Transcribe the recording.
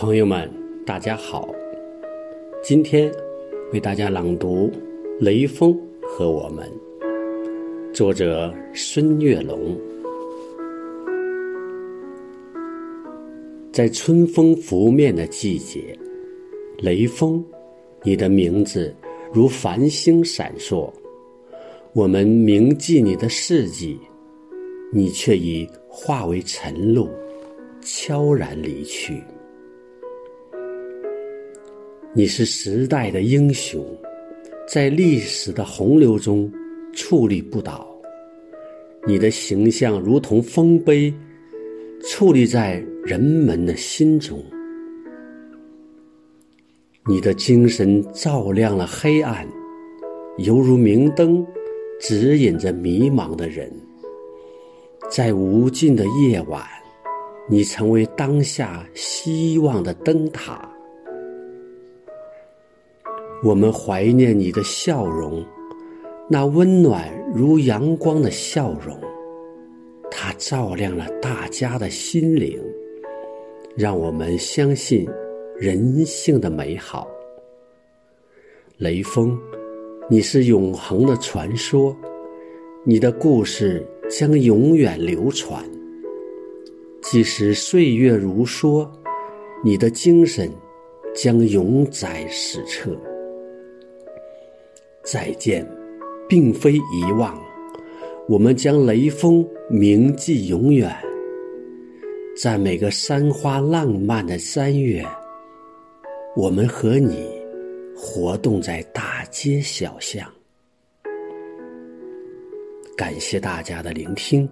朋友们，大家好。今天为大家朗读《雷锋和我们》，作者孙月龙。在春风拂面的季节，雷锋，你的名字如繁星闪烁。我们铭记你的事迹，你却已化为晨露，悄然离去。你是时代的英雄，在历史的洪流中矗立不倒。你的形象如同丰碑，矗立在人们的心中。你的精神照亮了黑暗，犹如明灯，指引着迷茫的人。在无尽的夜晚，你成为当下希望的灯塔。我们怀念你的笑容，那温暖如阳光的笑容，它照亮了大家的心灵，让我们相信人性的美好。雷锋，你是永恒的传说，你的故事将永远流传。即使岁月如梭，你的精神将永载史册。再见，并非遗忘，我们将雷锋铭记永远。在每个山花浪漫的三月，我们和你活动在大街小巷。感谢大家的聆听。